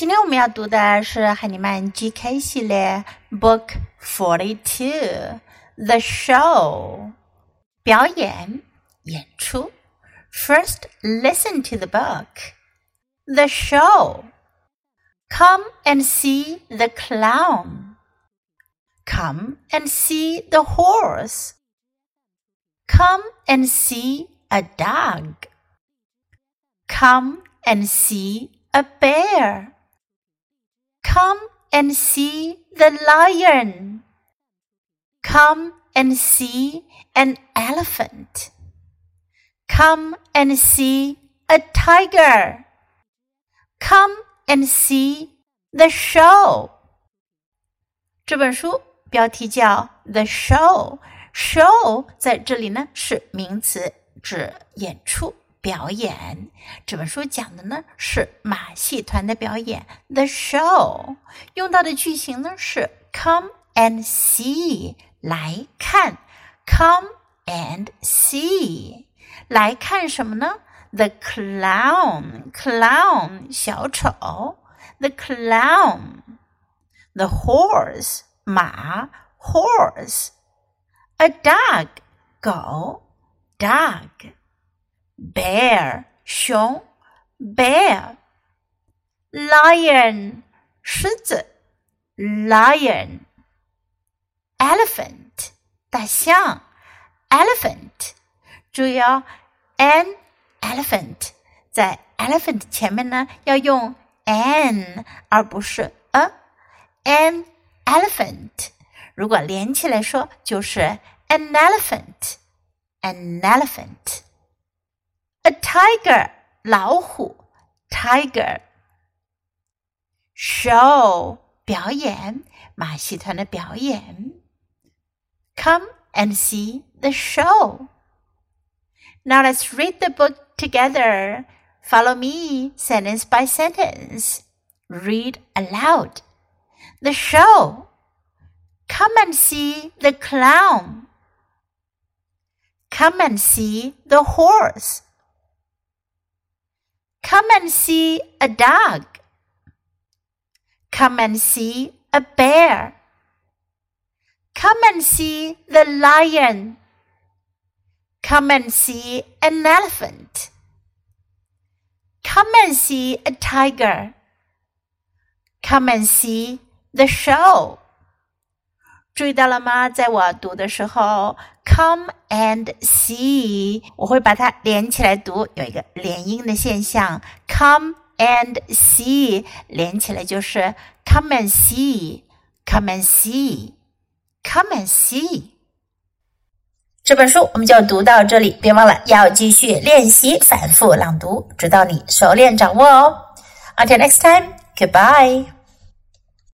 今天我们要读的是海尼曼 GK 系列 Book Forty Two The Show 表演演出。First, listen to the book. The show. Come and see the clown. Come and see the horse. Come and see a dog. Come and see a bear. Come and see the lion. Come and see an elephant. Come and see a tiger. Come and see the show. 这本书标题叫《The Show》，show 在这里呢是名词，指演出。 表演这本书讲的呢是马戏团的表演，the show。用到的句型呢是 come and see，来看，come and see，来看什么呢？The clown，clown 小丑，the clown，the horse 马，horse，a dog 狗，dog。 Bear 熊，bear lion 狮子，lion elephant 大象，elephant 注意哦，an elephant 在 elephant 前面呢要用 an 而不是 a an elephant 如果连起来说就是 an elephant an elephant。a tiger 老虎，tiger。show 表演，马戏团的表演。Come and see the show. Now let's read the book together. Follow me sentence by sentence. Read aloud. The show. Come and see the clown. Come and see the horse. Come and see a dog. Come and see a bear. Come and see the lion. Come and see an elephant. Come and see a tiger. Come and see the show. 注意到了吗？在我读的时候 ，come and see，我会把它连起来读，有一个连音的现象。come and see 连起来就是 come and see，come and see，come and see。这本书我们就读到这里，别忘了要继续练习反复朗读，直到你熟练掌握哦。Until next time, goodbye.